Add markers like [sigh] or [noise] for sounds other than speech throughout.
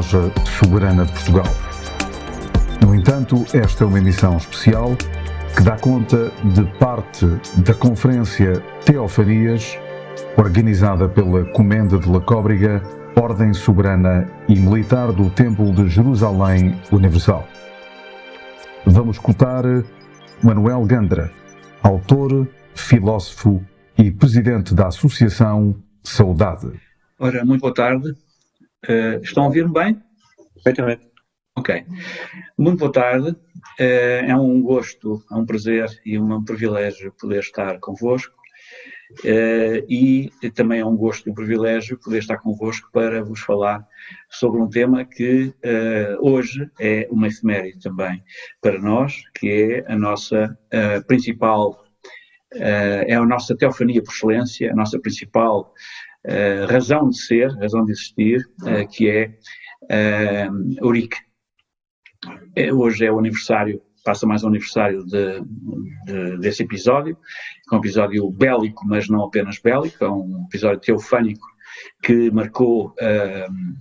Loja Soberana de Portugal. No entanto, esta é uma emissão especial que dá conta de parte da Conferência Teofanias, organizada pela Comenda de La Cóbrega, Ordem Soberana e Militar do Templo de Jerusalém Universal. Vamos escutar Manuel Gandra, autor, filósofo e presidente da Associação Saudade. Ora, muito boa tarde. Uh, estão a ouvir-me bem? Perfeitamente. Ok. Muito boa tarde. Uh, é um gosto, é um prazer e um privilégio poder estar convosco. Uh, e também é um gosto e um privilégio poder estar convosco para vos falar sobre um tema que hoje é uma efeméride também para nós, que é a nossa principal, é a nossa teofania por excelência, a nossa principal uh, razão de ser, razão de existir, uh, que é uh, Urique. Hoje é o aniversário, passa mais um aniversário de, de, desse episódio, é um episódio bélico, mas não apenas bélico, é um episódio teofânico que marcou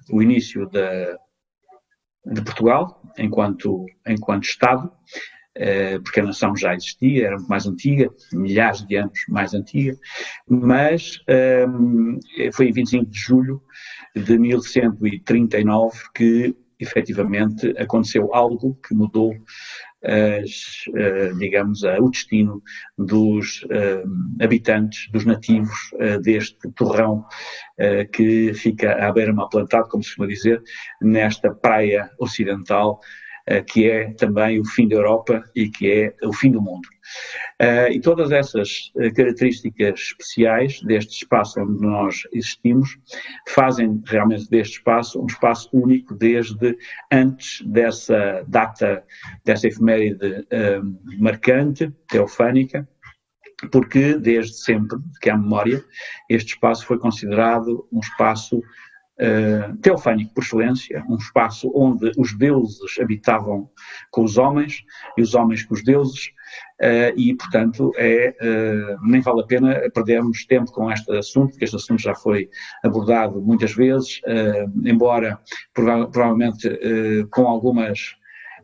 o início de Portugal enquanto, enquanto Estado, eh, porque a nação já existia, era mais antiga, milhares de anos mais antiga, mas ehm, foi em 25 de julho de 1139 que efetivamente aconteceu algo que mudou uh, digamos, o destino dos habitantes, dos nativos deste torrão que fica à beira-mar plantado, como se costuma dizer, nesta praia ocidental eh, que é também o fim da Europa e que é o fim do mundo. Uh, e todas essas uh, características especiais deste espaço onde nós existimos fazem realmente deste espaço um espaço único desde antes dessa data, dessa efeméride marcante, teofânica, porque desde sempre que há memória, este espaço foi considerado um espaço uh, teofânico por excelência, um espaço onde os deuses habitavam com os homens e os homens com os deuses, uh, e portanto é, uh, nem vale a pena perdermos tempo com este assunto, porque este assunto já foi abordado muitas vezes, embora prova provavelmente com algumas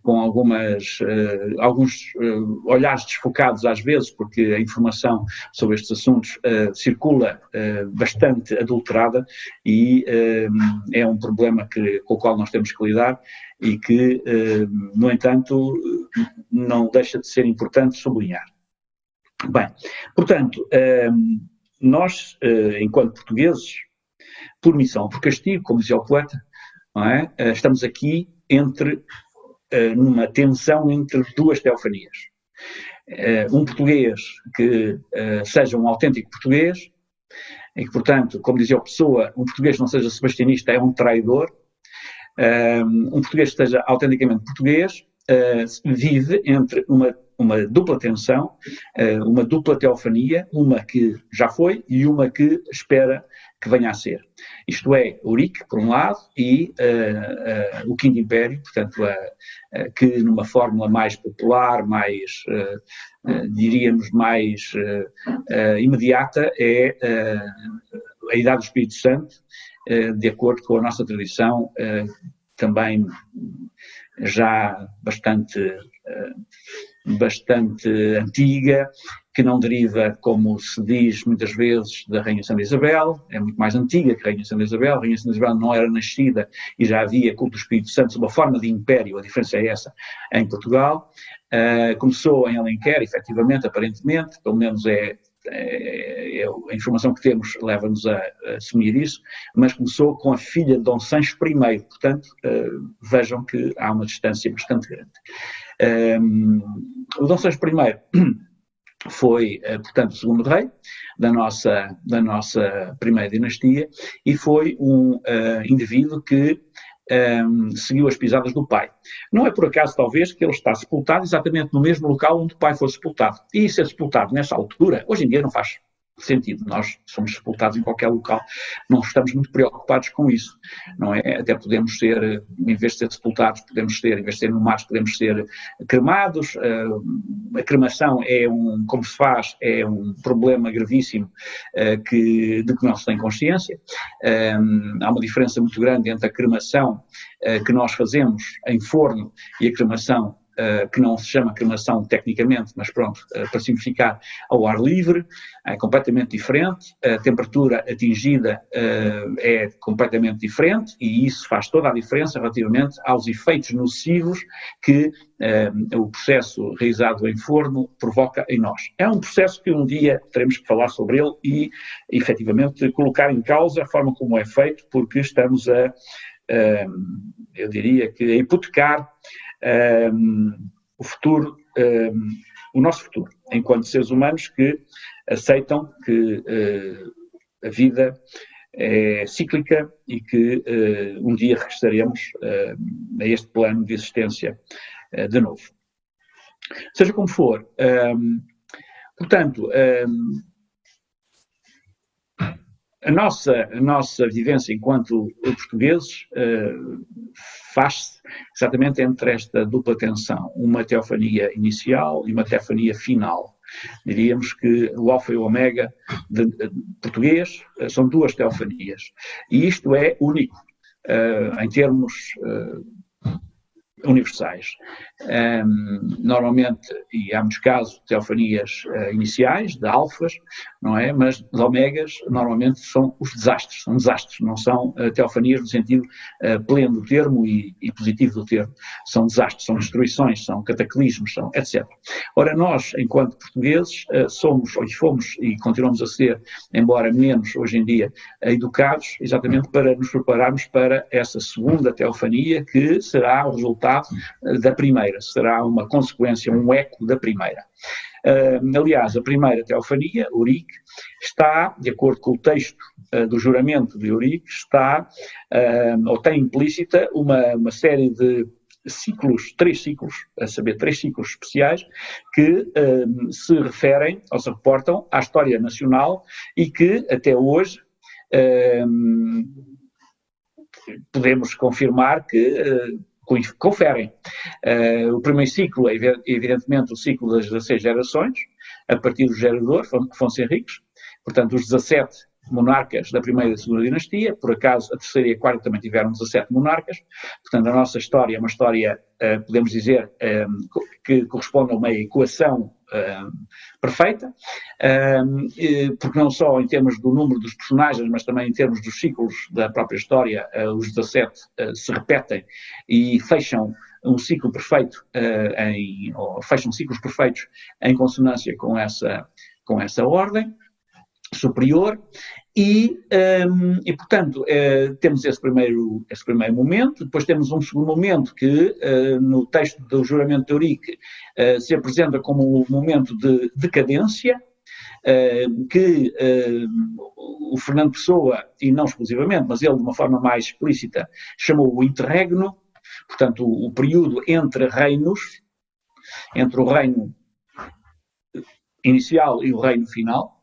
com algumas, uh, alguns uh, olhares desfocados às vezes, porque a informação sobre estes assuntos uh, circula bastante adulterada e é um problema que, com o qual nós temos que lidar e que, no entanto, não deixa de ser importante sublinhar. Bem, portanto, nós, enquanto portugueses, por missão, por castigo, como dizia o poeta, é? estamos aqui entre numa tensão entre duas teofanias. Uh, um português que uh, seja um autêntico português, e que, portanto, como dizia o Pessoa, um português que não seja sebastianista é um traidor, um português que seja autenticamente português vive entre uma uma dupla tensão, uma dupla teofania, uma que já foi e uma que espera que venha a ser. Isto é, Urique, por um lado, e uh, uh, o Quinto Império, portanto, uh, que numa fórmula mais popular, mais, diríamos, mais imediata, é a Idade do Espírito Santo, de acordo com a nossa tradição, também já bastante bastante antiga, que não deriva, como se diz muitas vezes, da Rainha Santa Isabel, é muito mais antiga que a Rainha Santa Isabel. A Rainha Santa Isabel não era nascida e já havia culto do Espírito Santo sob a forma de império, a diferença é essa, em Portugal. Uh, começou em Alenquer, efetivamente, aparentemente, pelo menos é, é, é a informação que temos leva-nos a, a, assumir isso, mas começou com a filha de Dom Sancho I, portanto, uh, vejam que há uma distância bastante grande. Um, o Dom Sancho I foi, uh, portanto, o segundo rei da nossa, da nossa primeira dinastia e foi um uh, indivíduo que um, seguiu as pisadas do pai. Não é por acaso, talvez, que ele está sepultado exatamente no mesmo local onde o pai foi sepultado. E ser sepultado nessa altura, hoje em dia não faz sentido. Nós somos sepultados em qualquer local, não estamos muito preocupados com isso, não é? Até podemos ser, em vez de ser sepultados, podemos ser, em vez de ser no mar, podemos ser cremados. Ah, a cremação é um, como se faz, é um problema gravíssimo ah, que, de que não se tem consciência. Ah, há uma diferença muito grande entre a cremação que nós fazemos em forno e a cremação uh, que não se chama cremação tecnicamente, mas pronto, uh, para simplificar, ao ar livre, é completamente diferente, a temperatura atingida uh, é completamente diferente e isso faz toda a diferença relativamente aos efeitos nocivos que o processo realizado em forno provoca em nós. É um processo que um dia teremos que falar sobre ele e, efetivamente, colocar em causa a forma como é feito, porque estamos a, eu diria que, a hipotecar um, o futuro, um, o nosso futuro, enquanto seres humanos que aceitam que uh, a vida é cíclica e que uh, um dia regressaremos uh, a este plano de existência de novo. Seja como for, um, portanto, a nossa, a nossa vivência enquanto portugueses uh, faz-se exatamente entre esta dupla tensão, uma teofania inicial e uma teofania final. Diríamos que o alfa e o ômega de, de, português uh, são duas teofanias. E isto é único uh, em termos universais. Um, normalmente, e há muitos casos, teofanias uh, iniciais, de alfas, não é? Mas de omegas, normalmente são os desastres, são desastres, não são uh, teofanias no sentido uh, pleno do termo e, e, positivo do termo. São desastres, são destruições, são cataclismos, são etc. Ora, nós, enquanto portugueses, somos, ou fomos e continuamos a ser, embora menos hoje em dia, educados exatamente para nos prepararmos para essa segunda teofania que será o resultado da primeira, será uma consequência, um eco da primeira. Uh, aliás, a primeira teofania, Urique, está, de acordo com o texto uh, do juramento de Urique, está, uh, ou tem implícita, uma, uma série de ciclos, três ciclos, a saber, três ciclos especiais, que se referem ou se reportam à história nacional e que até hoje podemos confirmar que conferem. Uh, o primeiro ciclo é, evidentemente, o ciclo das 16 gerações, a partir do gerador, Afonso Henriques, portanto, os 17 monarcas da primeira e da segunda dinastia, por acaso a terceira e a quarta também tiveram 17 monarcas, portanto a nossa história é uma história, uh, podemos dizer, um, que corresponde a uma equação perfeita, porque não só em termos do número dos personagens, mas também em termos dos ciclos da própria história, uh, os 17 uh, se repetem e fecham um ciclo perfeito, em, ou fecham ciclos perfeitos em consonância com essa, com essa ordem superior e, um, e portanto, uh, temos esse primeiro, esse primeiro momento, depois temos um segundo momento que, uh, no texto do juramento de Eurique, uh, se apresenta como um momento de decadência, que o Fernando Pessoa, e não exclusivamente, mas ele de uma forma mais explícita, chamou o interregno, portanto, o, o período entre reinos, entre o reino inicial e o reino final,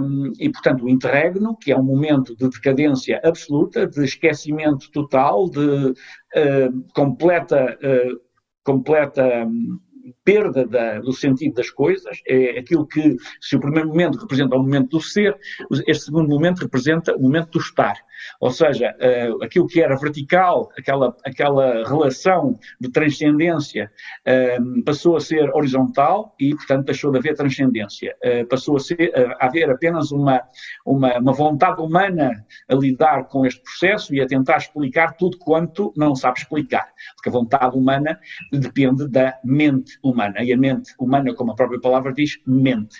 um, e, portanto, o interregno, que é um momento de decadência absoluta, de esquecimento total, de uh, completa, uh, completa um, perda da, do sentido das coisas, é aquilo que, se o primeiro momento representa o momento do ser, este segundo momento representa o momento do estar. Ou seja, uh, aquilo que era vertical, aquela, aquela relação de transcendência, uh, passou a ser horizontal e, portanto, deixou de haver transcendência. Uh, passou a, ser, a haver apenas uma, uma, uma, vontade humana a lidar com este processo e a tentar explicar tudo quanto não sabe explicar. Porque a vontade humana depende da mente humana humana. E a mente humana, como a própria palavra diz, mente.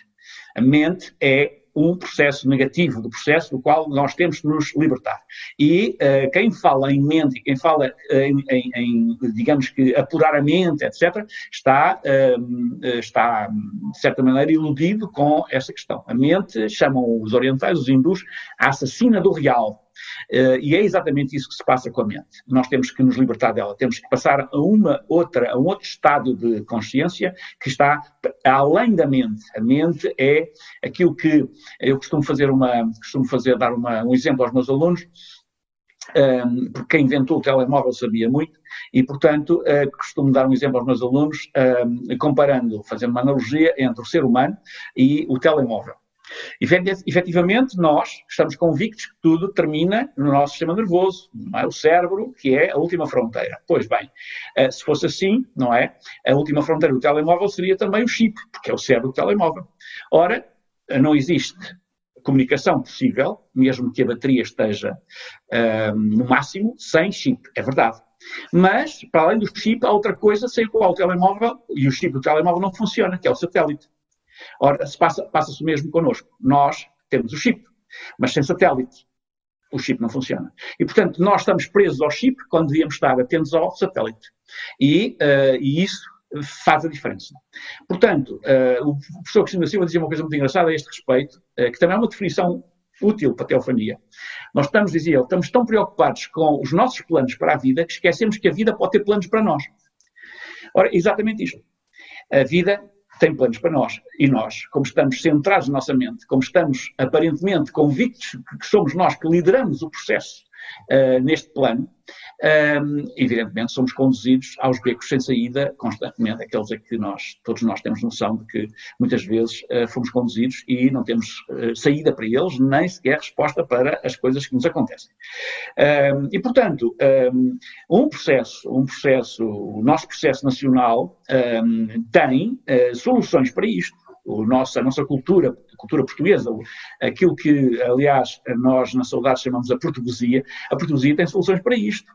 A mente é um processo negativo, do processo do qual nós temos que nos libertar. E uh, quem fala em mente, quem fala em, em, em, digamos que, apurar a mente, etc., está, uh, está, de certa maneira, iludido com essa questão. A mente, chamam os orientais, os hindus, a assassina do real. Uh, e é exatamente isso que se passa com a mente. Nós temos que nos libertar dela, temos que passar a uma outra, a um outro estado de consciência que está além da mente. A mente é aquilo que eu costumo fazer uma, costumo fazer, dar uma, um exemplo aos meus alunos. Um, ehm, porque quem inventou o telemóvel sabia muito, e, portanto, uh, costumo dar um exemplo aos meus alunos, um, ehm, comparando, fazendo uma analogia entre o ser humano e o telemóvel. Efetivamente, nós estamos convictos que tudo termina no nosso sistema nervoso, não é? O cérebro, que é a última fronteira. Pois bem, eh, se fosse assim, não é? A última fronteira do telemóvel seria também o chip, porque é o cérebro do telemóvel. Ora, não existe comunicação possível, mesmo que a bateria esteja uh, no máximo, sem chip. É verdade. Mas, para além do chip, há outra coisa sem a qual o telemóvel e o chip do telemóvel não funciona, que é o satélite. Ora, passa-se passa o mesmo connosco. Nós temos o chip, mas sem satélite. O chip não funciona. E, portanto, nós estamos presos ao chip quando devíamos estar atentos ao satélite. E, uh, e isso faz a diferença. Portanto, uh, o professor Cristina Silva dizia uma coisa muito engraçada a este respeito, uh, que também é uma definição útil para a teofania. Nós estamos, dizia ele, estamos tão preocupados com os nossos planos para a vida que esquecemos que a vida pode ter planos para nós. Ora, exatamente isto. A vida tem planos para nós. E nós, como estamos centrados na nossa mente, como estamos aparentemente convictos que somos nós que lideramos o processo uh, neste plano, um, evidentemente somos conduzidos aos becos sem saída constantemente, aqueles a que nós, todos nós temos noção de que muitas vezes uh, fomos conduzidos e não temos uh, saída para eles, nem sequer resposta para as coisas que nos acontecem. Um, e, portanto, um, um, processo, um processo, o nosso processo nacional tem soluções para isto o nosso, a nossa cultura, a cultura portuguesa, aquilo que, aliás, nós na saudade chamamos a portuguesia, a portuguesia tem soluções para isto.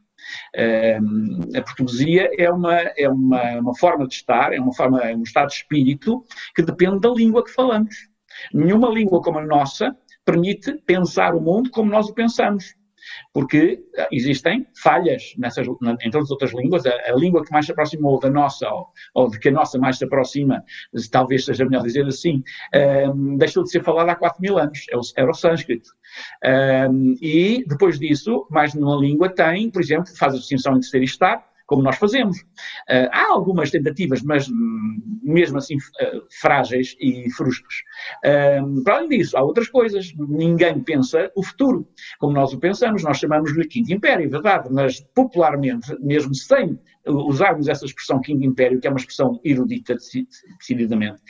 A portuguesia é uma, é uma, uma forma de estar, é uma forma, é um estado de espírito que depende da língua que falamos. Nenhuma língua como a nossa permite pensar o mundo como nós o pensamos porque eh, existem falhas nessas, em todas as outras línguas. A, a, língua que mais se aproximou da nossa, ou, ou, de que a nossa mais se aproxima, talvez seja melhor dizer assim, um, ehm, deixou de ser falada há 4 mil anos, é era o sânscrito. Um, ehm, e depois disso, mais nenhuma língua tem, por exemplo, faz a distinção entre ser e estar, como nós fazemos. Uh, há algumas tentativas, mas hum, mesmo assim uh, frágeis e frustras. Uh, para além disso, há outras coisas. Ninguém pensa o futuro como nós o pensamos. Nós chamamos-lhe Quinto Império, é verdade, mas popularmente, mesmo sem usarmos essa expressão Quinto Império, que é uma expressão erudita, decididamente,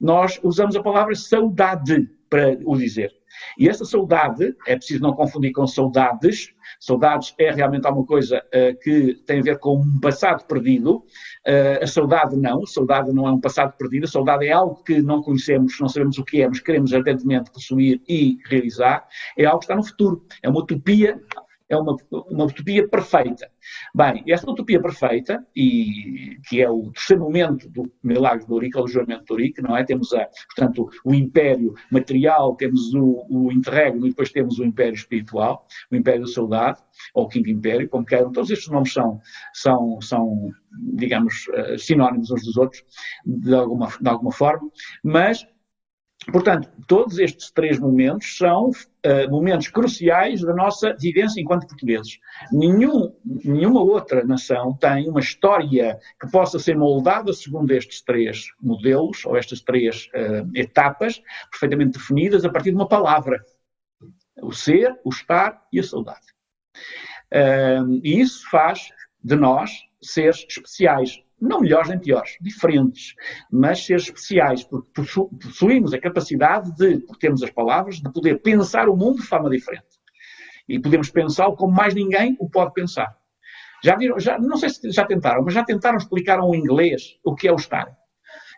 nós usamos a palavra saudade para o dizer. E essa saudade, é preciso não confundir com saudades, saudades é realmente alguma coisa uh, que tem a ver com um passado perdido, uh, a saudade não, saudade não é um passado perdido, a saudade é algo que não conhecemos, não sabemos o que é, mas queremos ardentemente possuir e realizar, é algo que está no futuro, é uma utopia é uma, uma utopia perfeita. Bem, esta utopia perfeita, e que é o terceiro momento do milagre de Ourique, o juramento de Ourique, não é? Temos, a, portanto, o império material, temos o, o interregno e depois temos o império espiritual, o império da saudade, ou o quinto império, como queiram. Todos estes nomes são, são, são digamos, eh, sinónimos uns dos outros, de alguma, de alguma forma, mas Portanto, todos estes três momentos são uh, momentos cruciais da nossa vivência enquanto portugueses. Nenhum, nenhuma outra nação tem uma história que possa ser moldada segundo estes três modelos, ou estas três uh, etapas, perfeitamente definidas a partir de uma palavra: o ser, o estar e a saudade. Uh, e isso faz de nós seres especiais não melhores nem piores, diferentes, mas ser especiais, porque possuímos a capacidade de, porque temos as palavras, de poder pensar o mundo de forma diferente. E podemos pensá-lo como mais ninguém o pode pensar. Já viram, já, não sei se já tentaram, mas já tentaram explicar a um inglês o que é o estar.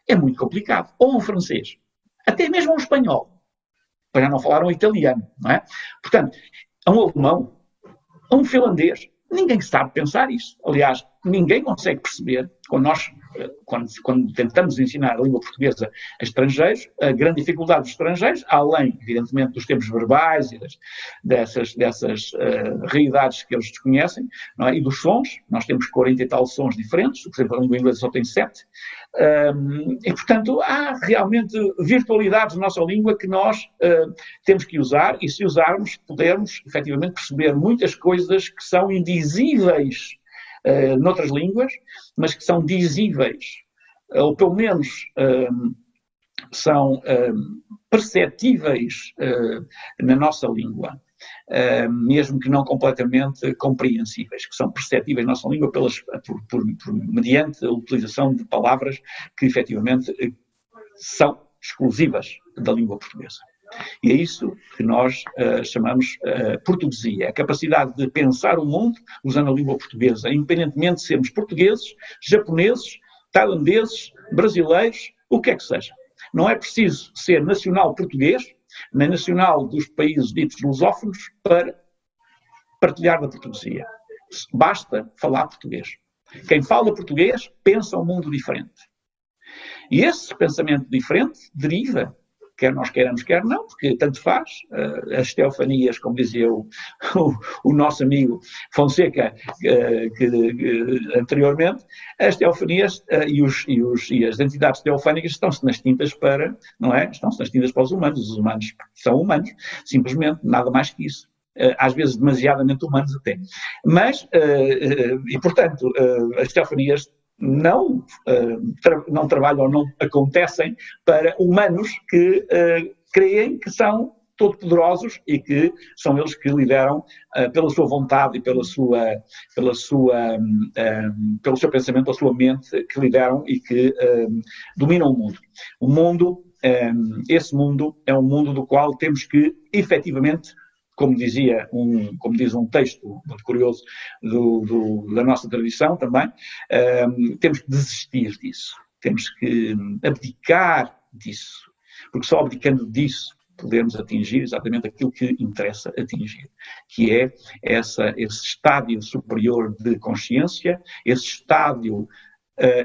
É muito complicado. Ou um francês. Até mesmo um espanhol. Para não falar um italiano, não é? Portanto, a um alemão, a um finlandês, Ninguém sabe pensar isso. Aliás, ninguém consegue perceber, quando nós quando, quando, tentamos ensinar a língua portuguesa a estrangeiros, a grande dificuldade dos estrangeiros, além, evidentemente, dos termos verbais e das, dessas, dessas uh, realidades que eles desconhecem, é? e dos sons, nós temos 40 e tal sons diferentes, por exemplo, a língua inglesa só tem 7, um, e, portanto, há realmente virtualidades na nossa língua que nós uh, temos que usar, e se usarmos, podemos, efetivamente, perceber muitas coisas que são indizíveis uh, noutras línguas, mas que são dizíveis, ou pelo menos um, são um, perceptíveis uh, na nossa língua. Uh, mesmo que não completamente compreensíveis, que são perceptíveis na nossa língua pelas, por, por, por, mediante a utilização de palavras que efetivamente são exclusivas da língua portuguesa. E é isso que nós uh, chamamos uh, portuguesia, a capacidade de pensar o mundo usando a língua portuguesa, independentemente de sermos portugueses, japoneses, tailandeses, brasileiros, o que é que seja. Não é preciso ser nacional português, nem nacional dos países ditos lusófonos, para partilhar da portuguesia. Basta falar português. Quem fala português pensa um mundo diferente. E esse pensamento diferente deriva quer nós queiramos, quer não, porque tanto faz. Uh, as teofanias, como dizia o, [laughs] o, o nosso amigo Fonseca uh, que, anteriormente, as teofanias e, os, e, os, e, as entidades teofânicas estão-se nas tintas para, não é? Estão-se nas tintas para os humanos. Os humanos são humanos, simplesmente, nada mais que isso às vezes demasiadamente humanos até. Mas, e portanto, as teofanias não, uh, tra não trabalham ou não acontecem para humanos que uh, creem que são todo-poderosos e que são eles que lideram uh, pela sua vontade e pela sua, pela sua, um, um, pelo seu pensamento, pela sua mente, que lideram e que um, dominam o mundo. O mundo, esse mundo é um mundo do qual temos que efetivamente como dizia um, como diz um texto muito curioso do, do, da nossa tradição também, um, ehm, temos que desistir disso, temos que abdicar disso, porque só abdicando disso podemos atingir exatamente aquilo que interessa atingir, que é essa, esse estádio superior de consciência, esse estádio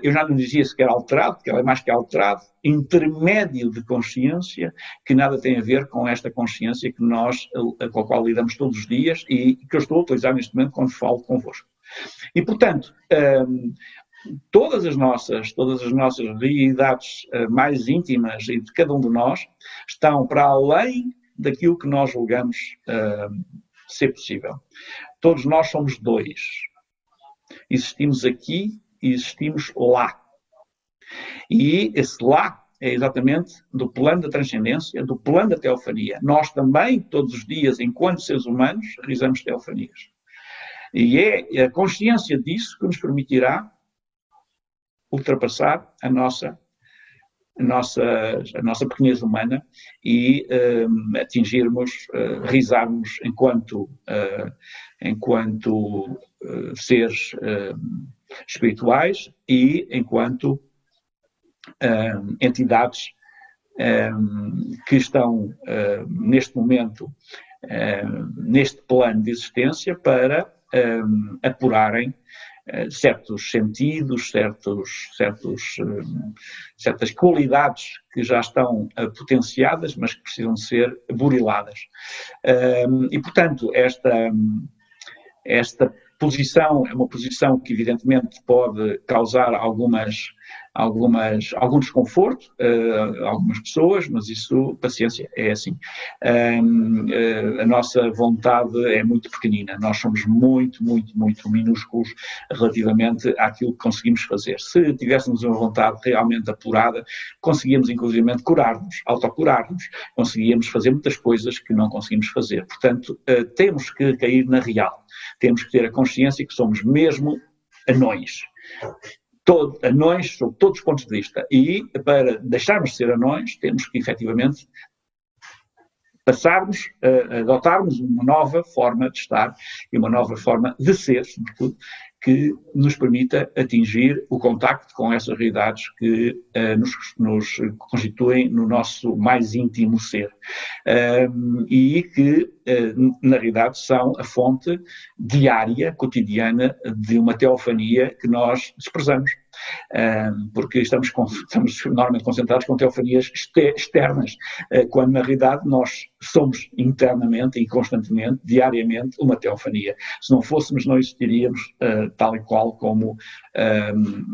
eu já não dizia sequer alterado, porque ela é mais que alterado, intermédio de consciência, que nada tem a ver com esta consciência que nós, eh, com a qual lidamos todos os dias e que eu estou a utilizar neste momento quando falo convosco. E, portanto, ehm, todas as nossas, todas as nossas realidades eh, mais íntimas e de cada um de nós estão para além daquilo que nós julgamos ser possível. Todos nós somos dois. Existimos aqui existimos lá. E esse lá é exatamente do plano da transcendência, do plano da teofania. Nós também, todos os dias, enquanto seres humanos, realizamos teofanias. E é a consciência disso que nos permitirá ultrapassar a nossa, a nossa, a nossa pequenez humana e um, atingirmos, uh, enquanto, uh, enquanto uh, seres hum, espirituais e enquanto um, entidades um, que estão um, neste momento neste plano de existência para apurarem certos sentidos, certos, certos, certas qualidades que já estão potenciadas, mas que precisam ser buriladas. e, portanto, esta, esta posição é uma posição que evidentemente pode causar algumas, algumas, algum desconforto a algumas pessoas, mas isso, paciência, é assim. Eh, a nossa vontade é muito pequenina, nós somos muito, muito, muito minúsculos relativamente àquilo que conseguimos fazer. Se tivéssemos uma vontade realmente apurada, conseguíamos inclusive curar-nos, autocurar-nos, conseguíamos fazer muitas coisas que não conseguimos fazer. Portanto, uh, temos que cair na real temos que ter a consciência que somos mesmo anões. Todo, anões sob todos os pontos de vista. E para deixarmos de ser anões, temos que efetivamente passarmos, a adotarmos uma nova forma de estar e uma nova forma de ser, sobretudo, que nos permita atingir o contacto com essas realidades que uh, nos, nos, constituem no nosso mais íntimo ser. Uh, e que, uh, na realidade, são a fonte diária, cotidiana, de uma teofania que nós desprezamos. Porque estamos, com, [laughs] estamos normalmente concentrados com teofanias externas, quando na realidade nós somos internamente e constantemente, diariamente, uma teofania. Se não fôssemos, não existiríamos tal e qual como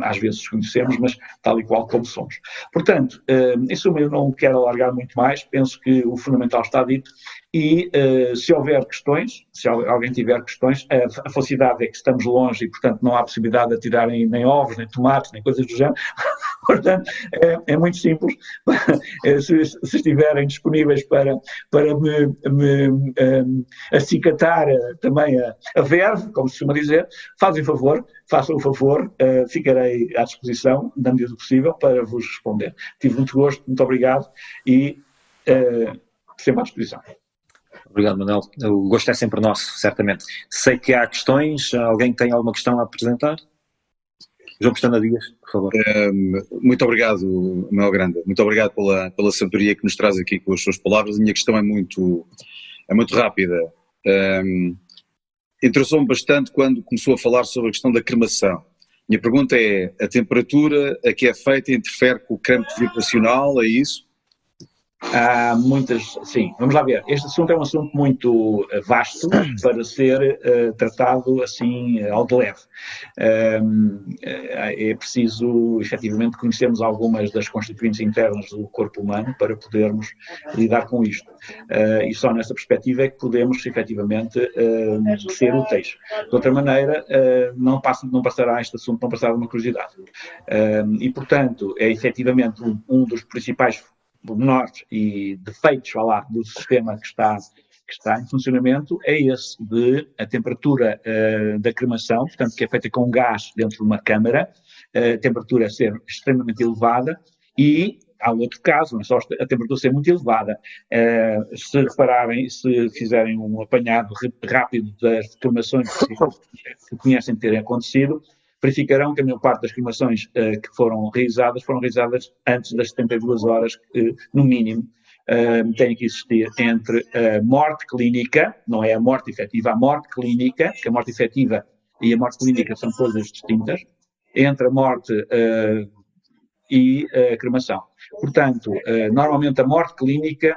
às vezes conhecemos, mas tal e qual como somos. Portanto, em suma, eu não quero alargar muito mais, penso que o fundamental está dito e uh, se houver questões, se alguém tiver questões, a, a é que estamos longe e, portanto, não há possibilidade de atirarem nem ovos, nem tomates, nem coisas do género. [laughs] portanto, é, é, muito simples. [laughs] se, se, estiverem disponíveis para, para me, me um, acicatar eh, também a, a verve, como se costuma dizer, fazem favor, façam o favor, uh, ficarei à disposição, na medida do possível, para vos responder. Tive muito gosto, muito obrigado e uh, sempre à disposição. Obrigado, Manuel. O gosto é sempre nosso, certamente. Sei que há questões. Alguém tem alguma questão a apresentar? João Pestana Dias, por favor. Um, muito obrigado, Manuel Grande. Muito obrigado pela, pela sabedoria que nos traz aqui com as suas palavras. A minha questão é muito, é muito rápida. Um, Interessou-me bastante quando começou a falar sobre a questão da cremação. Minha pergunta é: a temperatura a que é feita interfere com o campo vibracional? É isso? Há muitas, sim, vamos lá ver. Este assunto é um assunto muito eh, vasto [clears throat] para ser uh, tratado assim ao de leve. Um, é preciso, efetivamente, conhecermos algumas das constituintes internas do corpo humano para podermos lidar com isto. Uh, e só nessa perspectiva é que podemos, efetivamente, uh, ser úteis. De outra maneira, não, passa, não passará este assunto, não passará uma curiosidade. e, portanto, é efetivamente um, um dos principais pormenores e defeitos lá, do sistema que está, que está em funcionamento é esse de a temperatura uh, da cremação, portanto, que é feita com gás dentro de uma câmara, uh, a temperatura ser extremamente elevada e há outro caso, é só a temperatura ser muito elevada. Uh, se repararem, se fizerem um apanhado rápido das cremações que, [laughs] que conhecem terem acontecido, verificarão que a maior parte das cremações uh, que foram realizadas foram realizadas antes das 72 horas, uh, no mínimo, uh, tem que existir entre a morte clínica, não é a morte efetiva, a morte clínica, que a morte efetiva e a morte clínica são coisas distintas, entre a morte e a cremação. Portanto, normalmente a morte clínica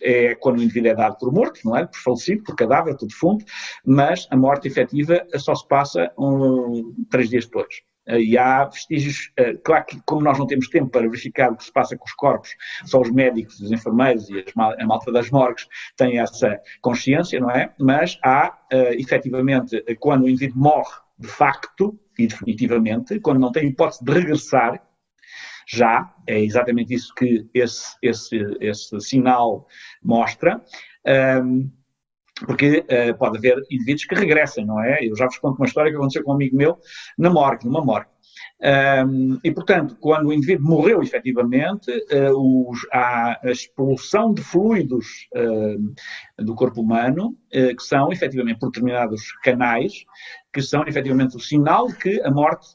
é quando o indivíduo é dado por morto, não é? Por falecido, por cadáver, por defunto, mas a morte efetiva só se passa um, três dias depois. E há vestígios, eh, claro que como nós não temos tempo para verificar o que se passa com os corpos, só os médicos, os enfermeiros e a malta das morgues têm essa consciência, não é? Mas há, eh, efetivamente, quando o indivíduo morre de facto e definitivamente, quando não tem hipótese de regressar, já, é exatamente isso que esse, esse, esse sinal mostra. Um, porque uh, pode haver indivíduos que regressem, não é? Eu já vos conto uma história que aconteceu com um amigo meu na morgue, numa morgue. Um, e, portanto, quando o indivíduo morreu efetivamente, uh, os, há a expulsão de fluidos uh, do corpo humano, uh, que são efetivamente por determinados canais, que são efetivamente o sinal que a morte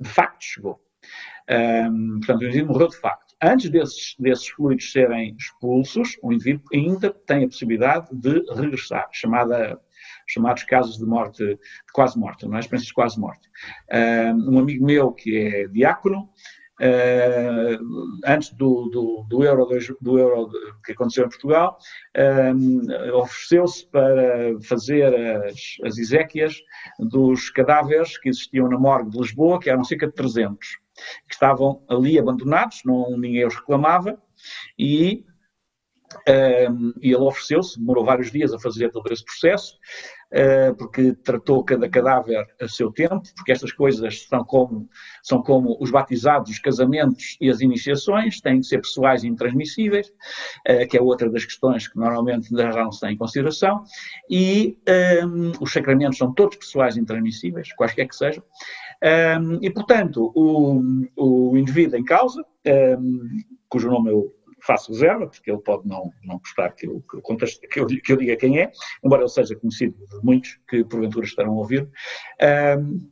de facto chegou. Um, portanto, o indivíduo morreu de facto. Antes desses, desses fluidos serem expulsos, o indivíduo ainda tem a possibilidade de regressar, chamada chamados casos de morte, de quase morte, não é? Experiências de quase morte. Um amigo meu que é diácono, antes do, do, do, euro, do euro que aconteceu em Portugal, ofereceu-se para fazer as, as exéquias dos cadáveres que existiam na morgue de Lisboa, que eram cerca de 300 que estavam ali abandonados, não, ninguém os reclamava, e, um, e ele ofereceu-se, demorou vários dias a fazer todo esse processo, uh, porque tratou cada cadáver a seu tempo, porque estas coisas são como, são como os batizados, os casamentos e as iniciações, têm de ser pessoais e intransmissíveis, uh, que é outra das questões que normalmente já não se tem em consideração, e um, os sacramentos são todos pessoais e intransmissíveis, quaisquer que sejam, um, e, portanto, o, o indivíduo em causa, um, cujo nome eu faço reserva, porque ele pode não, não gostar que eu, que, eu que, eu, diga quem é, embora ele seja conhecido de muitos que porventura estarão a ouvir. Um,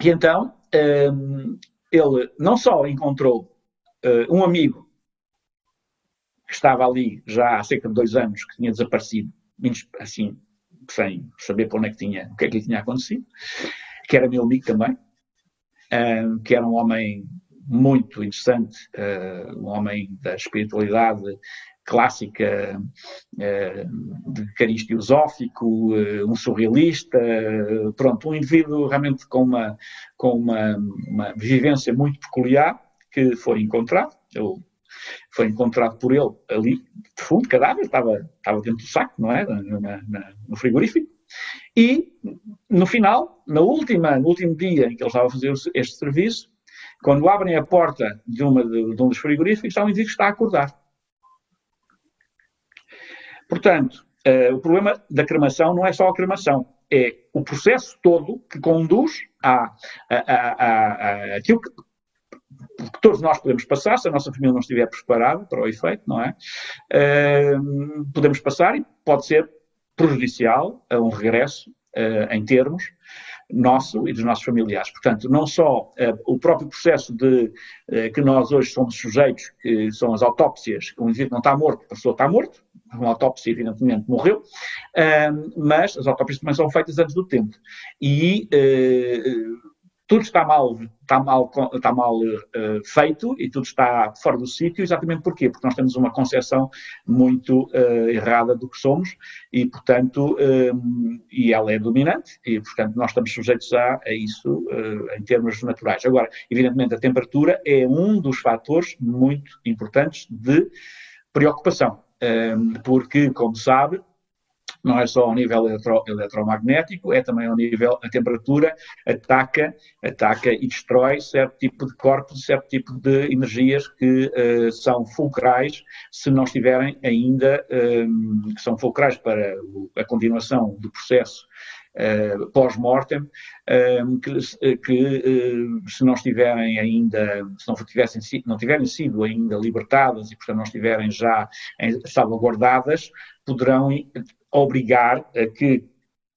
e então, ele não só encontrou uh, um amigo que estava ali já há cerca de dois anos, que tinha desaparecido, assim, sem saber para onde é que tinha, o que é que lhe tinha acontecido, que era meu amigo também, que era um homem muito interessante, um homem da espiritualidade clássica de cariz teosófico, um surrealista, pronto, um indivíduo realmente com uma, com uma, uma vivência muito peculiar que foi encontrado. Eu foi encontrado por ele ali, de fundo, cadáver, estava, estava dentro do saco, não é? Na, na, no frigorífico. E, no final, na última, no último dia em que ele estava a fazer este serviço, quando abrem a porta de, uma de, de um dos frigoríficos, há um indivíduo que está a acordar. Portanto, uh, o problema da cremação não é só a cremação, é o processo todo que conduz a, a, a, a aquilo que, que todos nós podemos passar, se a nossa família não estiver preparada para o efeito, não é? Uh, podemos passar e pode ser prejudicial a um regresso uh, em termos nosso e dos nossos familiares. Portanto, não só uh, o próprio processo de uh, que nós hoje somos sujeitos, que são as autópsias, que o indivíduo não está morto, a pessoa está morto, uma autópsia evidentemente morreu, mas as autópsias também são feitas antes do tempo. E tudo está mal, está mal, está mal uh, feito e tudo está fora do sítio, exatamente porquê? Porque nós temos uma concepção muito uh, errada do que somos e, portanto, uh, e ela é dominante e, portanto, nós estamos sujeitos a, a isso em termos naturais. Agora, evidentemente, a temperatura é um dos fatores muito importantes de preocupação, porque, como sabe, não é só ao nível eletro, eletromagnético, é também ao nível, a temperatura ataca, ataca e destrói certo tipo de corpos, certo tipo de energias que uh, são fulcrais se não estiverem ainda, um, que são fulcrais para a continuação do processo Uh, pós-mortem, uh, que, que uh, se não estiverem ainda, se não, tivessem, não tiverem sido ainda libertadas e, portanto, não estiverem já salvaguardadas, poderão obrigar a que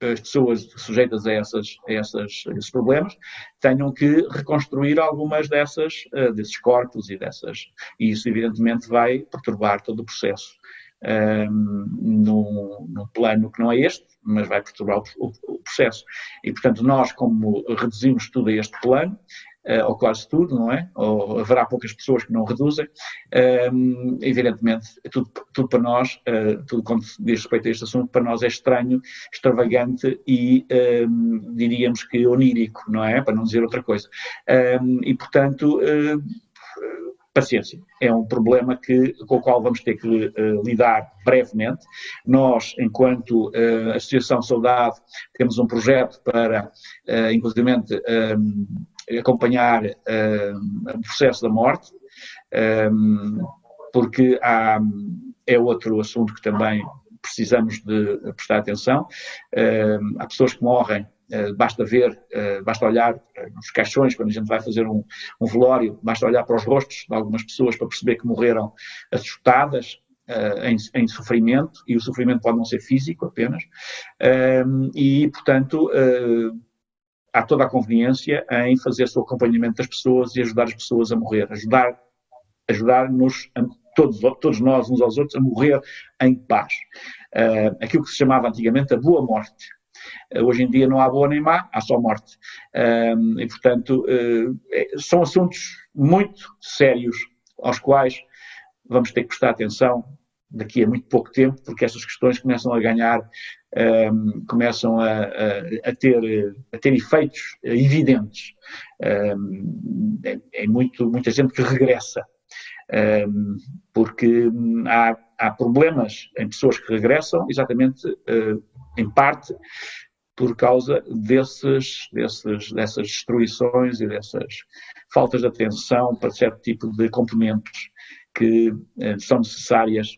as pessoas sujeitas a, essas, a, essas, a esses problemas tenham que reconstruir algumas dessas, uh, desses corpos e dessas. E isso, evidentemente, vai perturbar todo o processo um, num, plano que não é este, mas vai perturbar o, o, o, processo. E, portanto, nós, como reduzimos tudo a este plano, ou quase tudo, não é? Ou haverá poucas pessoas que não reduzem. Um, evidentemente, tudo, tudo para nós, uh, tudo quanto diz respeito a este assunto, para nós é estranho, extravagante e um, diríamos que onírico, não é? Para não dizer outra coisa. Um, e, portanto, uh, paciência. É um problema que, com o qual vamos ter que lidar brevemente. Nós, enquanto Associação Saudade, temos um projeto para, inclusive, acompanhar uh, o processo da morte, um, porque há, é outro assunto que também precisamos de prestar atenção. Uh, há pessoas que morrem, uh, basta ver, uh, basta olhar nos caixões, quando a gente vai fazer um, um, velório, basta olhar para os rostos de algumas pessoas para perceber que morreram assustadas. Em, em, sofrimento, e o sofrimento pode não ser físico apenas, e portanto há toda a conveniência em fazer o acompanhamento das pessoas e ajudar as pessoas a morrer, ajudar, ajudar-nos, todos, todos nós, uns aos outros, a morrer em paz. Uh, aquilo que se chamava antigamente a boa morte. Uh, hoje em dia não há boa nem má, há só morte. Uh, e, portanto, são assuntos muito sérios aos quais vamos ter que prestar atenção daqui a muito pouco tempo, porque essas questões começam a ganhar um, começam a, a, a, ter, a ter efeitos evidentes. Um, é, é, muito, muita gente que regressa, um, porque há, há, problemas em pessoas que regressam, exatamente uh, em parte por causa desses, desses, dessas destruições e dessas faltas de atenção para certo tipo de componentes que uh, são necessárias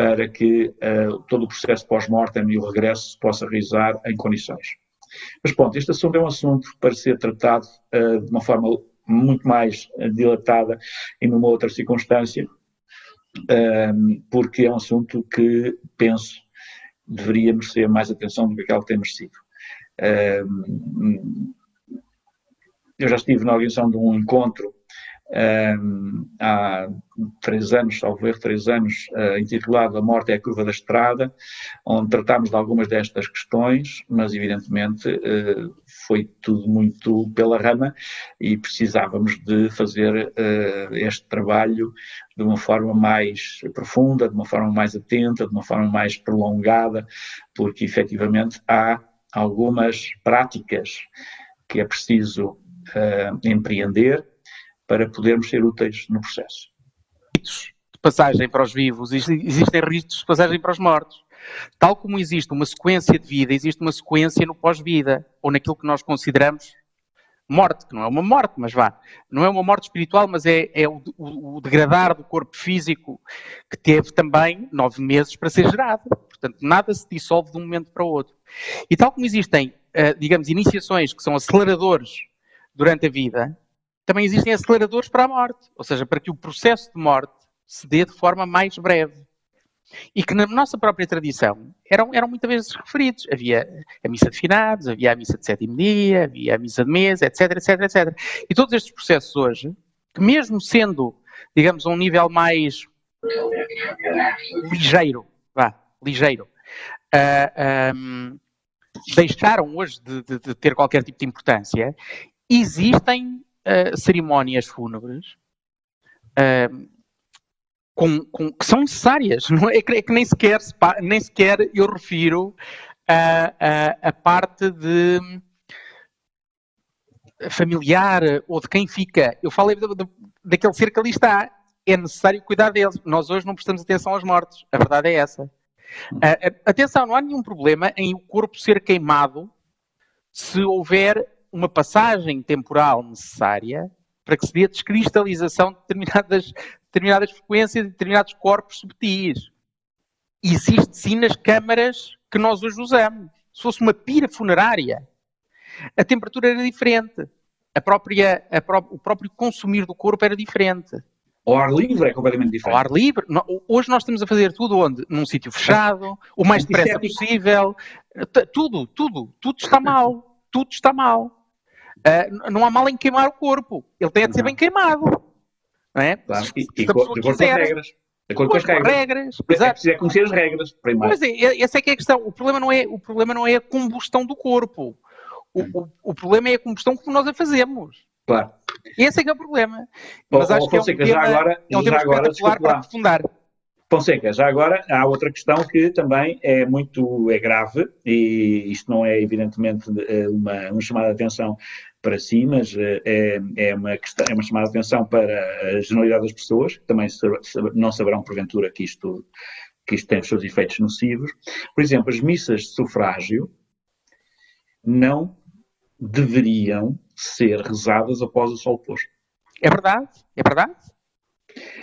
para que uh, todo o processo pós-mortem e o regresso possa realizar em condições. Mas pronto, este assunto é um assunto para ser tratado uh, de uma forma muito mais dilatada e numa outra circunstância, porque é um assunto que, penso, deveria merecer mais atenção do que aquela que tem merecido. eu já estive na organização de um encontro há três anos, salvo erro, três anos, intitulado A Morte é a Curva da Estrada, onde tratámos de algumas destas questões, mas evidentemente uh, foi tudo muito pela rama e precisávamos de fazer uh, este trabalho de uma forma mais profunda, de uma forma mais atenta, de uma forma mais prolongada, porque efetivamente há algumas práticas que é preciso empreender para podermos ser úteis no processo. De passagem para os vivos, existem ritos de passagem para os mortos. Tal como existe uma sequência de vida, existe uma sequência no pós-vida, ou naquilo que nós consideramos morte, que não é uma morte, mas vá, não é uma morte espiritual, mas é, é o, o, o, degradar do corpo físico que teve também nove meses para ser gerado. Portanto, nada se dissolve de um momento para o outro. E tal como existem, eh, digamos, iniciações que são aceleradores durante a vida, também existem aceleradores para a morte, ou seja, para que o processo de morte se dê de forma mais breve. E que na nossa própria tradição eram, eram muitas vezes referidos. Havia a missa de finados, havia a missa de sétimo dia, havia a missa de mesa, etc, etc, etc. E todos estes processos hoje, que mesmo sendo, digamos, a um nível mais ligeiro, vá, ligeiro, uh, ah, um, deixaram hoje de, de, de, ter qualquer tipo de importância, existem uh, cerimónias fúnebres uh, com, com, que são necessárias. [laughs] Não é, é, que, é nem, sequer, nem sequer eu refiro a, a, a parte de familiar ou de quem fica. Eu falei de, de, daquele ser que ali está. É necessário cuidar deles. Nós hoje não prestamos atenção aos mortos. A verdade é essa. Uh, atenção, não há nenhum problema em o corpo ser queimado se houver uma passagem temporal necessária para que se dê a descristalização de determinadas, determinadas frequências e determinados corpos subtis. Existe sim nas câmaras que nós hoje usamos. Se fosse uma pira funerária, a temperatura era diferente. A própria, a pró o próprio consumir do corpo era diferente. Ao ar livre é completamente diferente. Ao ar livre. Hoje nós estamos a fazer tudo onde? Num sítio fechado, o mais depressa possível. Tudo, tudo, tudo está mal. Tudo está mal. Uh, não há mal em queimar o corpo. Ele tem de ser bem queimado. Não é? Claro. E, e, de acordo com as regras. De acordo com as regras. regras é exato. É preciso conhecer as regras, primeiro. Pois é, essa é que é a questão. O problema não é, o problema não é a combustão do corpo. O, o, o problema é a combustão como nós a fazemos. Claro. Esse é que é o problema. Mas oh, acho oh, que é um tema, já agora, é um tema agora, espetacular para aprofundar. Fonseca, já agora há outra questão que também é muito é grave e isto não é evidentemente eh, uma, uma chamada de atenção para si, mas eh, é, é, uma questão, é uma chamada de atenção para a generalidade das pessoas, que também não saberão porventura que isto, que isto tem os seus efeitos nocivos. Por exemplo, as missas de sufrágio não deveriam ser rezadas após o sol posto. É verdade, é verdade.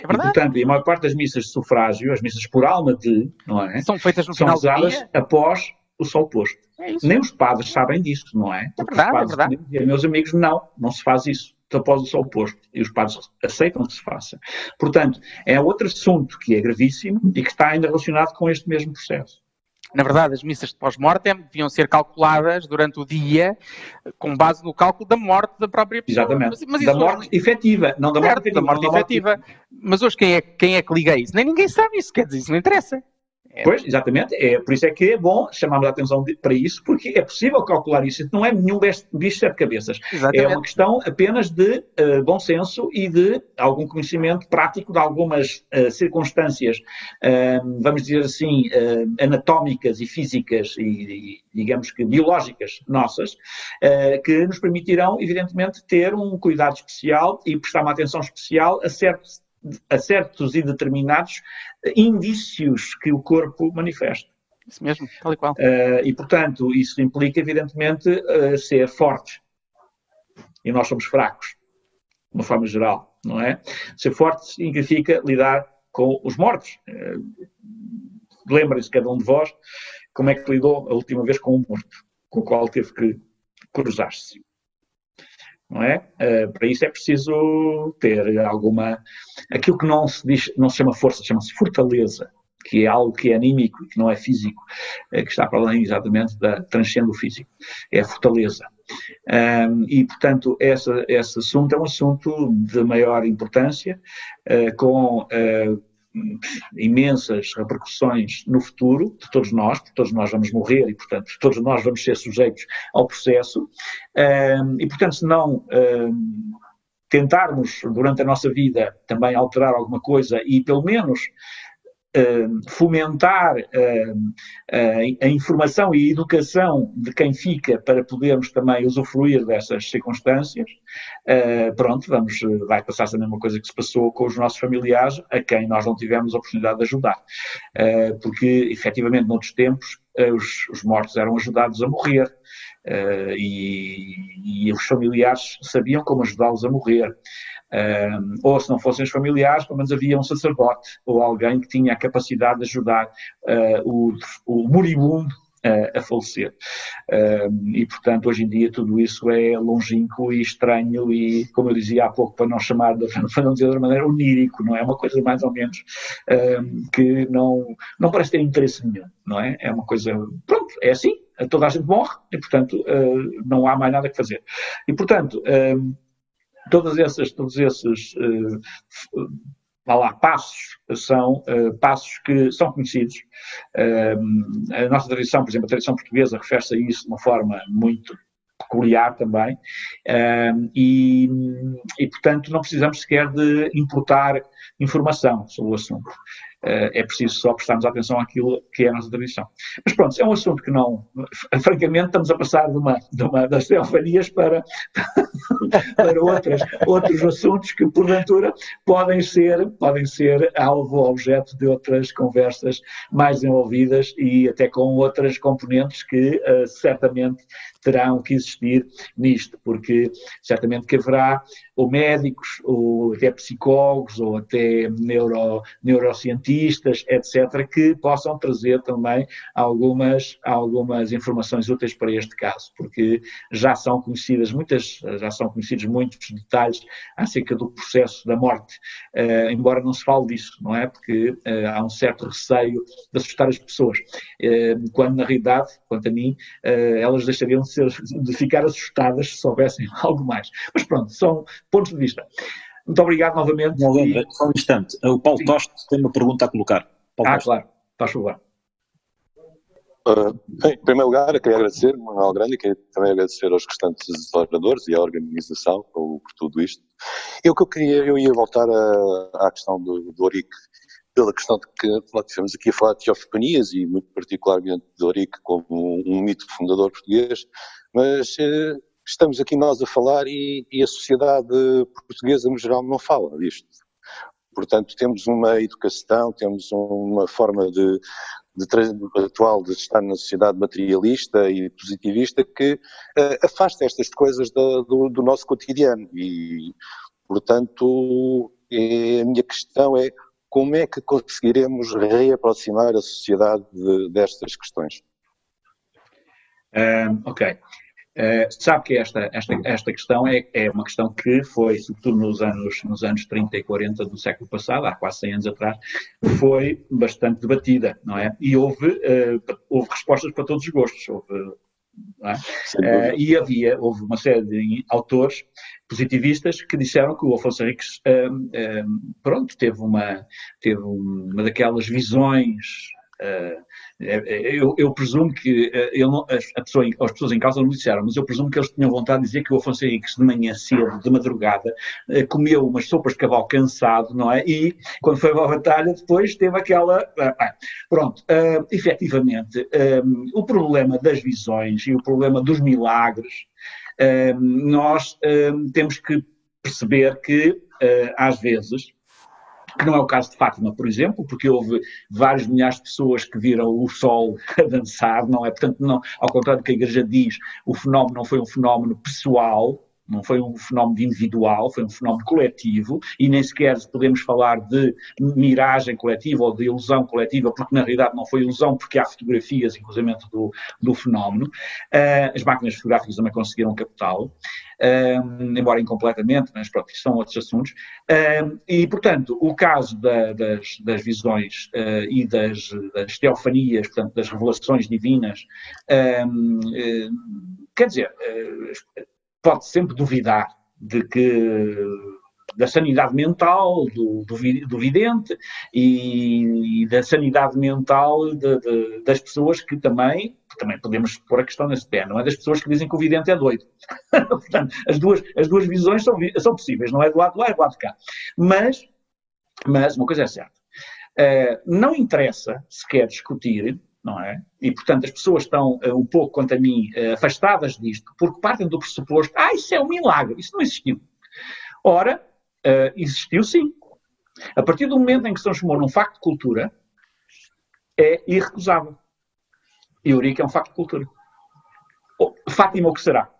É verdade. E, portanto, a maior parte das missas de sufrágio, as missas por alma de, não é? São feitas no são final do dia. após o sol posto. É Nem os padres sabem disso, não é? É verdade, os padres é verdade. Dizer, meus amigos, não, não se faz isso após o sol posto. E os padres aceitam que se faça. Portanto, é outro assunto que é gravíssimo e que está ainda relacionado com este mesmo processo. Na verdade, as missas de pós-mortem deviam ser calculadas durante o dia com base no cálculo da morte da própria pessoa. Exatamente. Mas, mas da morte hoje... efetiva, não da morte, certo, da morte efetiva. Mas hoje quem é, quem é que liga isso? Nem ninguém sabe isso, quer dizer, isso não interessa. É. Pois, exatamente. É, por isso é que é bom chamarmos a atenção de, para isso, porque é possível calcular isso. Não é nenhum bicho de cabeças. É uma questão apenas de uh, bom senso e de algum conhecimento prático de algumas uh, circunstâncias, uh, vamos dizer assim, anatómicas e físicas e, e, digamos que biológicas nossas, que nos permitirão, evidentemente, ter um cuidado especial e prestar uma atenção especial a certos a certos e determinados indícios que o corpo manifesta. Isso mesmo, tal e qual. Uh, e, portanto, isso implica, evidentemente, uh, ser forte. E nós somos fracos, de uma forma geral, não é? Ser forte significa lidar com os mortos. Uh, Lembrem-se, cada um de vós, como é que lidou a última vez com um morto, com o qual teve que cruzar-se não é? Uh, para isso é preciso ter alguma. Aquilo que não se diz, não se chama força, chama-se fortaleza, que é algo que é anímico que não é físico, uh, que está para além exatamente da transcende o físico. É a fortaleza. Um, e, portanto, essa, esse assunto é um assunto de maior importância, uh, com imensas repercussões no futuro de todos nós, porque todos nós vamos morrer e, portanto, todos nós vamos ser sujeitos ao processo. E, portanto, se não tentarmos, durante a nossa vida, também alterar alguma coisa e, pelo menos, fomentar a informação e a educação de quem fica para podermos também usufruir dessas circunstâncias, uh, pronto, vamos, vai passar-se a mesma coisa que se passou com os nossos familiares, a quem nós não tivemos a oportunidade de ajudar. Uh, porque, efetivamente, noutros tempos, uh, os, os, mortos eram ajudados a morrer. E, e, os familiares sabiam como ajudá-los a morrer. Ou se não fossem os familiares, pelo menos havia um sacerdote ou alguém que tinha a capacidade de ajudar uh, o, o moribundo a falecer. e, portanto, hoje em dia tudo isso é longínquo e estranho e, como eu dizia há pouco, para não chamar, [laughs] para não dizer de outra maneira, onírico, não é? Uma coisa mais ou menos que não, não parece ter interesse nenhum, não é? É uma coisa, pronto, é assim, toda a gente morre e, portanto, uh, não há mais nada que fazer. E, portanto, todas essas, todos esses uh, lá, passos são uh, passos que são conhecidos. Uh, a nossa tradição, por exemplo, a tradição portuguesa refere-se a isso de uma forma muito peculiar também, uh, e, e, portanto, não precisamos sequer de importar informação sobre o assunto. Uh, é preciso só prestarmos atenção àquilo que é a nossa tradição. Mas pronto, é um assunto que não, francamente, estamos a passar de uma, de uma das teofanias para, [laughs] para outras, outros assuntos que, porventura, podem ser, podem ser alvo, objeto de outras conversas mais envolvidas e até com outras componentes que uh, certamente terão que existir nisto, porque certamente que haverá ou médicos, ou até psicólogos, ou até neuro, neurocientistas, etc., que possam trazer também algumas, algumas informações úteis para este caso, porque já são conhecidas muitas, já são conhecidos muitos detalhes acerca do processo da morte, uh, embora não se fale disso, não é? Porque uh, há um certo receio de assustar as pessoas, uh, quando na realidade, quanto a mim, elas deixariam de, ser, de ficar assustadas se soubessem [laughs] algo mais. Mas pronto, são pontos de vista. Muito obrigado novamente. Não, e... Só um instante. O Paulo Sim. Toste tem uma pergunta a colocar. Paulo ah, Toste. claro. Faz favor. Uh, bem, em primeiro lugar, eu queria agradecer, Manuel Grande, e queria também agradecer aos restantes oradores e à organização por, por tudo isto. E o que eu queria, eu ia voltar a, à questão do, do Oric, pela questão de que nós estivemos aqui a falar de teofanias e muito particularmente de Oric como um, mito fundador português, mas uh, estamos aqui nós a falar e, e, a sociedade portuguesa no geral não fala disto. Portanto, temos uma educação, temos uma forma de, de, atual de estar na sociedade materialista e positivista que uh, afasta estas coisas do, do, nosso cotidiano e, portanto, é, a minha questão é como é que conseguiremos reaproximar a sociedade de, destas questões? Um, ok. Uh, sabe que esta, esta, esta questão é, é uma questão que foi, sobretudo nos anos, nos anos 30 e 40 do século passado, há quase 100 anos atrás, foi bastante debatida, não é? E houve, uh, houve respostas para todos os gostos. Houve, é? uh, e havia, houve uma série de autores positivistas que disseram que o Afonso Henriques, pronto, teve uma, teve uma daquelas visões eu, eu, presumo que uh, a pessoa, as pessoas em causa não disseram, mas eu presumo que eles tinham vontade de dizer que o Afonso Henriques de manhã cedo, de madrugada, uh, comeu umas sopas de cavalo cansado, não é? E quando foi para a batalha, depois teve aquela. pronto, uh, efetivamente, o problema das visões e o problema dos milagres, nós temos que perceber que, às vezes, que não é o caso de Fátima, por exemplo, porque houve vários milhares de pessoas que viram o sol [laughs] a dançar, não é? Portanto, não, ao contrário do que a Igreja diz, o fenómeno não foi um fenómeno pessoal, não foi um fenómeno individual, foi um fenómeno coletivo e nem sequer podemos falar de miragem coletiva ou de ilusão coletiva, porque na realidade não foi ilusão, porque há fotografias, inclusive, do, do fenómeno. Uh, as máquinas fotográficas também conseguiram captá-lo, uh, embora incompletamente, mas pronto, são outros assuntos. Uh, e, portanto, o caso da, das, das, visões e das, das teofanias, portanto, das revelações divinas, quer dizer, pode sempre duvidar de que da sanidade mental do, do, do vidente e, e, da sanidade mental de, de, das pessoas que também, também podemos pôr a questão nesse pé, não é das pessoas que dizem que o vidente é doido. [laughs] Portanto, as duas, as duas visões são, são possíveis, não é do lado de lá, é do lado de cá. Mas, mas uma coisa é certa, uh, não interessa sequer discutir não é? E, portanto, as pessoas estão uh, um pouco, quanto a mim, uh, afastadas disto, porque partem do pressuposto, ah, isso é um milagre, isso não existiu. Ora, uh, existiu sim. A partir do momento em que se transformou num facto de cultura, é irrecusável. E Eurico é um facto de cultura. Fátima, o que será?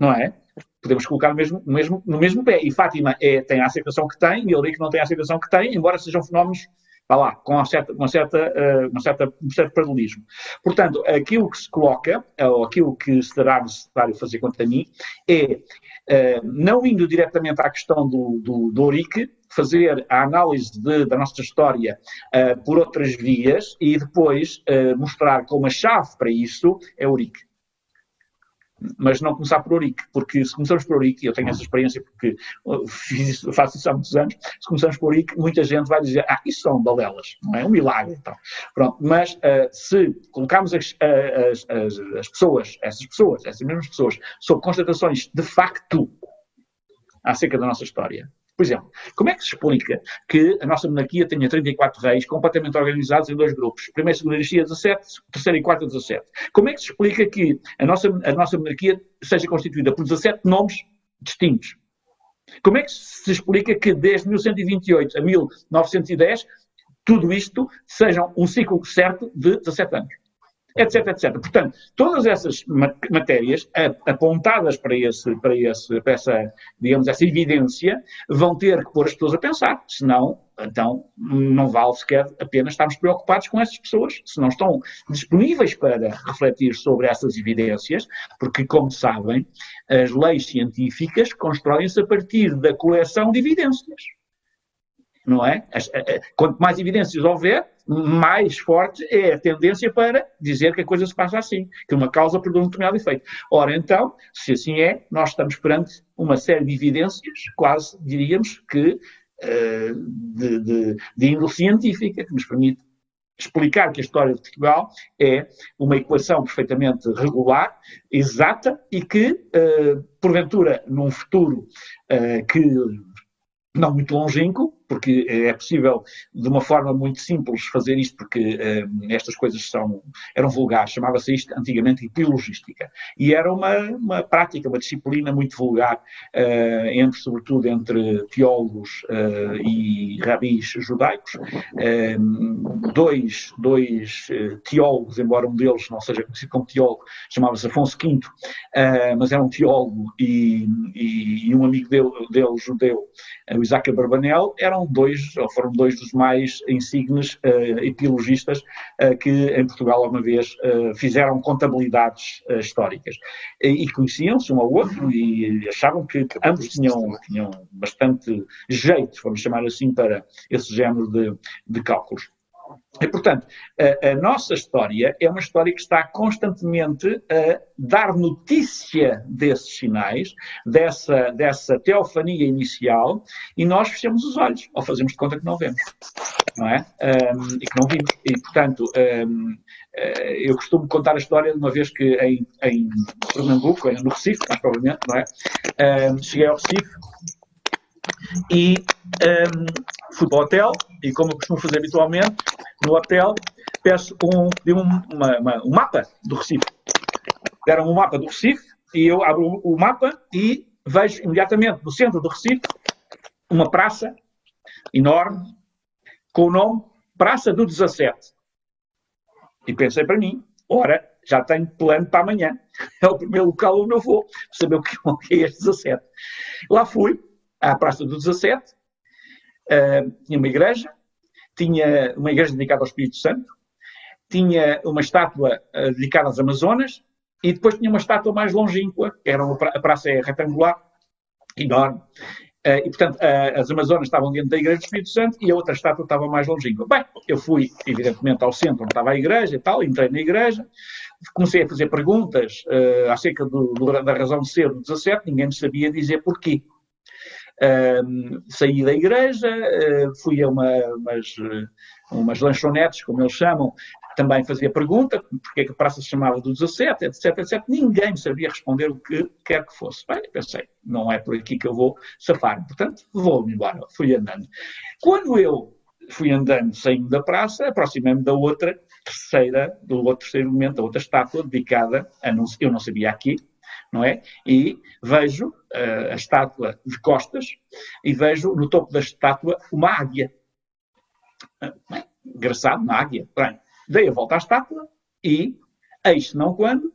Não é? Podemos colocar no mesmo, no mesmo, no mesmo pé. E Fátima é, tem a aceitação que tem, e Eurico não tem a aceitação que tem, embora sejam fenómenos Está lá, com uma certa, uma certa, uh, uma certa, um certo paralelismo. Portanto, aquilo que se coloca, ou aquilo que será necessário fazer quanto a mim, é, uh, não indo diretamente à questão do, do, do fazer a análise de, da nossa história uh, por outras vias e depois mostrar como a chave para isso é o Orique mas não começar por Ourique, porque se começarmos por Ourique, eu tenho essa experiência porque fiz isso, faço isso há muitos anos, se começarmos por Ourique, muita gente vai dizer, ah, isso são balelas, não é? Um milagre. Então. Pronto, mas uh, se colocarmos as, as, as, as, pessoas, essas pessoas, essas mesmas pessoas, sob constatações de facto acerca da nossa história, por exemplo, como é que se explica que a nossa monarquia tenha 34 reis completamente organizados em dois grupos? Primeira e segunda dinastia 17, terceira e quarta 17. Como é que se explica que a nossa, a nossa monarquia seja constituída por 17 nomes distintos? Como é que se explica que desde 1128 a 1910 tudo isto seja um ciclo certo de 17 anos? Etc, etc. Portanto, todas essas matérias apontadas para, esse, para, esse, para essa, digamos, essa evidência, vão ter que pôr as pessoas a pensar, senão, então, não vale sequer apenas estarmos preocupados com essas pessoas, se não estão disponíveis para refletir sobre essas evidências, porque, como sabem, as leis científicas constroem-se a partir da coleção de evidências não é? Quanto mais evidências houver, mais forte é a tendência para dizer que a coisa se passa assim, que uma causa produz um determinado efeito. Ora, então, se assim é, nós estamos perante uma série de evidências, quase diríamos que uh, de, de, de índole científica, que nos permite explicar que a história de Portugal é uma equação perfeitamente regular, exata e que, porventura, num futuro que não muito longínquo, porque é possível de uma forma muito simples fazer isto, porque uh, estas coisas são, eram vulgares, chamava-se isto antigamente epilogística. E era uma, uma prática, uma disciplina muito vulgar, uh, entre, sobretudo entre teólogos e rabis judaicos. dois dois teólogos, embora um deles não seja conhecido como teólogo, chamava-se Afonso V, mas era um teólogo e, e, e um amigo dele, dele judeu, o Isaac Abravanel, eram foram dois, ou foram dois dos mais insignes uh, epilogistas uh, que em Portugal alguma vez uh, fizeram contabilidades históricas. E, e conheciam-se um ao outro e achavam que ambos tinham, tinham bastante jeito, vamos chamar assim, para esse género de, de cálculos. E, portanto, a, a, nossa história é uma história que está constantemente a dar notícia desses sinais, dessa, dessa teofania inicial, e nós fechamos os olhos, ou fazemos de conta que não vemos, não é? Um, e que não vimos. E, portanto, um, eh, eu costumo contar a história de uma vez que em, em Pernambuco, no Recife, mais provavelmente, não é? Um, cheguei ao Recife e fui para o hotel, e como costumo fazer habitualmente, no hotel, peço um, um, uma, uma, um mapa do Recife. Deram um mapa do Recife e eu abro o mapa e vejo imediatamente no centro do Recife uma praça enorme com o nome Praça do 17. E pensei para mim, ora, já tenho plano para amanhã. [laughs] É o primeiro local onde eu vou, saber o que é este 17. Lá fui, à Praça do 17, uh, tinha uma igreja, tinha uma igreja dedicada ao Espírito Santo, tinha uma estátua uh, dedicada às Amazonas e depois tinha uma estátua mais longínqua, que era uma pra a praça é retangular, enorme, Uh, e, portanto, uh, as Amazonas estavam dentro da Igreja do Espírito Santo e a outra estátua estava mais longínqua. Bem, eu fui, evidentemente, ao centro onde estava a igreja e tal, entrei na igreja, comecei a fazer perguntas uh, acerca do, do, da razão de ser do 17, ninguém me sabia dizer porquê. Saí da igreja, fui a uma, umas, umas lanchonetes, como eles chamam, também fazia pergunta, porque é que a praça se chamava do 17, etc, etc. Ninguém sabia responder o que quer que fosse. Bem, pensei, não é por aqui que eu vou safar. Portanto, vou-me embora. Fui andando. Quando eu fui andando, saindo da praça, aproximei-me da outra terceira, do outro terceiro momento, da outra estátua dedicada a não, eu não sabia aqui, não é? E vejo uh, a estátua de costas e vejo no topo da estátua uma águia. Uh, engraçado, uma águia. Bem, dei a volta à estátua e, eis não quando,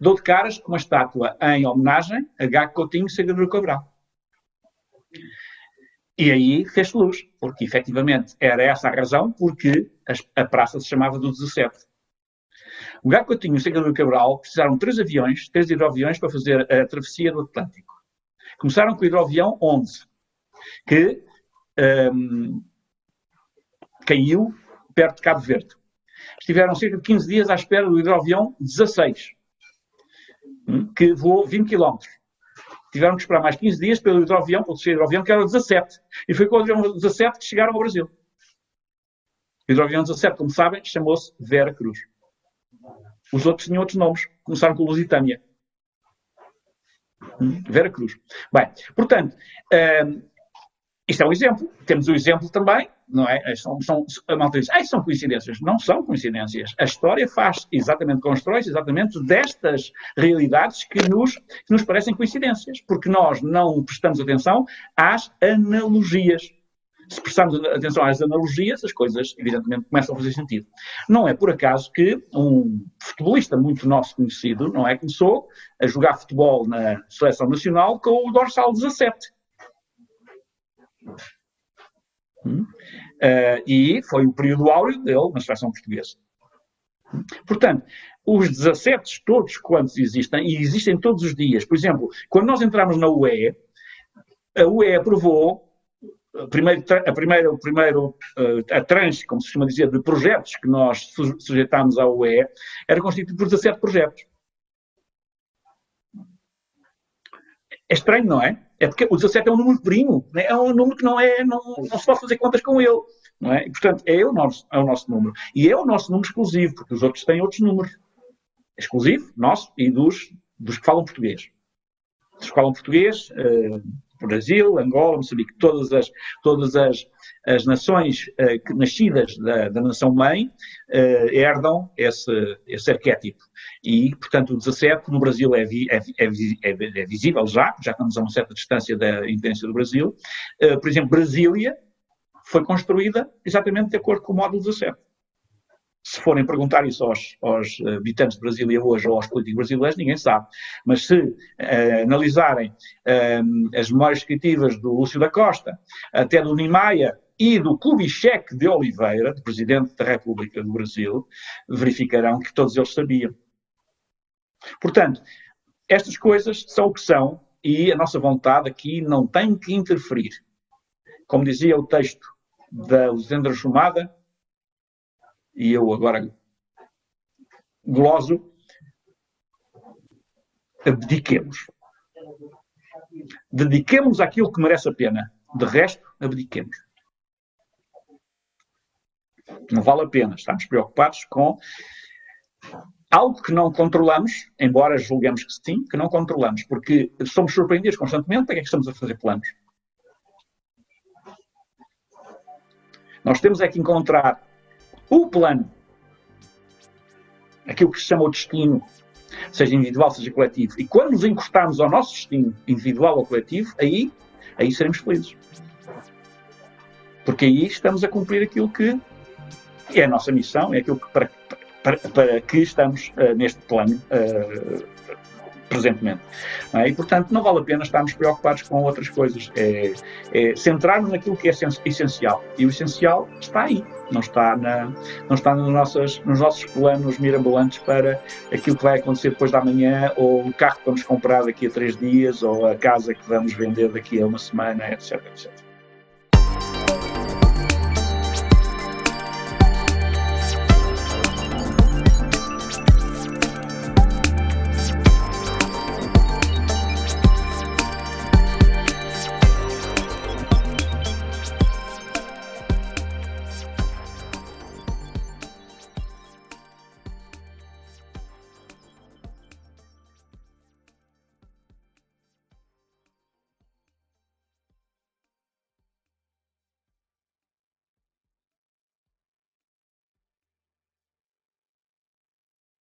dou de caras com uma estátua em homenagem a Gago Coutinho Segador Cabral. E aí fez luz, porque efetivamente era essa a razão porque a, praça se chamava do 17. O Gago Coutinho e o Cabral precisaram três aviões, três hidroaviões para fazer a travessia do Atlântico. Começaram com o hidroavião 11, que um, caiu perto de Cabo Verde estiveram cerca de 15 dias à espera do hidroavião 16, hum, que voou 20 km. Tiveram que esperar mais 15 dias pelo hidroavião, pelo terceiro hidroavião, que era o 17. E foi com o hidroavião 17 que chegaram ao Brasil. O hidroavião 17, como sabem, chamou-se Vera Cruz. Os outros tinham outros nomes. Começaram com Lusitânia. Hum, Vera Cruz. Bem, portanto, hum, isto é um exemplo. Temos o exemplo também, não é? São, são, a malta diz, ah, são coincidências. Não são coincidências. A história faz exatamente, constrói-se exatamente destas realidades que nos, que nos parecem coincidências, porque nós não prestamos atenção às analogias. Se prestarmos atenção às analogias, as coisas, evidentemente, começam a fazer sentido. Não é por acaso que um futebolista muito nosso conhecido, não é? Começou a jogar futebol na seleção nacional com o dorsal 17 Hum? Uh, e foi o período áureo dele na seleção portuguesa. Portanto, os 17 todos quantos existem, e existem todos os dias. Por exemplo, quando nós entramos na UE, a UE aprovou a primeira, a primeira, o primeiro, a tranche, como se chama dizer, de projetos que nós sujeitámos à UE, era constituído por 17 projetos. É estranho, não é? É porque o 17 é um número primo, né? é um número que não, é, não, não se pode fazer contas com ele. Não é? E, portanto, é o, nosso, é o nosso número. E é o nosso número exclusivo, porque os outros têm outros números. Exclusivo, nosso, e dos, dos que falam português. Dos que falam português, uh, Brasil, Angola, Moçambique, todas as, todas as, as nações que, nascidas da, da nação-mãe uh, herdam esse, esse arquétipo. E, portanto, o 17 no Brasil é, vi, é, é, é, é, visível já, já estamos a uma certa distância da independência do Brasil. Uh, por exemplo, Brasília foi construída exatamente de acordo com o módulo 17 se forem perguntar isso aos, aos, habitantes de Brasília hoje ou aos políticos brasileiros, ninguém sabe. Mas se uh, analisarem uh, as memórias escritivas do Lúcio da Costa, até do Niemeyer e do Kubitschek de Oliveira, do Presidente da República do Brasil, verificarão que todos eles sabiam. Portanto, estas coisas são o que são e a nossa vontade aqui não tem que interferir. Como dizia o texto da Lisandra Chumada, e eu agora gloso, abdiquemos. Dediquemos àquilo que merece a pena. De resto, abdiquemos. Não vale a pena. Estamos preocupados com algo que não controlamos, embora julguemos que sim, que não controlamos, porque somos surpreendidos constantemente para que é que estamos a fazer planos. Nós temos é que encontrar o plano, aquilo que se chama o destino, seja individual, seja coletivo. E quando nos encostarmos ao nosso destino, individual ou coletivo, aí, aí seremos felizes. Porque aí estamos a cumprir aquilo que é a nossa missão, é aquilo que, para, para, para que estamos uh, neste plano uh, presentemente. É? E, portanto, não vale a pena estarmos preocupados com outras coisas. É, é centrar-nos naquilo que é essencial. E o essencial está aí, não está, na, não está nos nossos planos mirabolantes para aquilo que vai acontecer depois da manhã, ou o carro que vamos comprar daqui a três dias, ou a casa que vamos vender daqui a uma semana, etc. etc.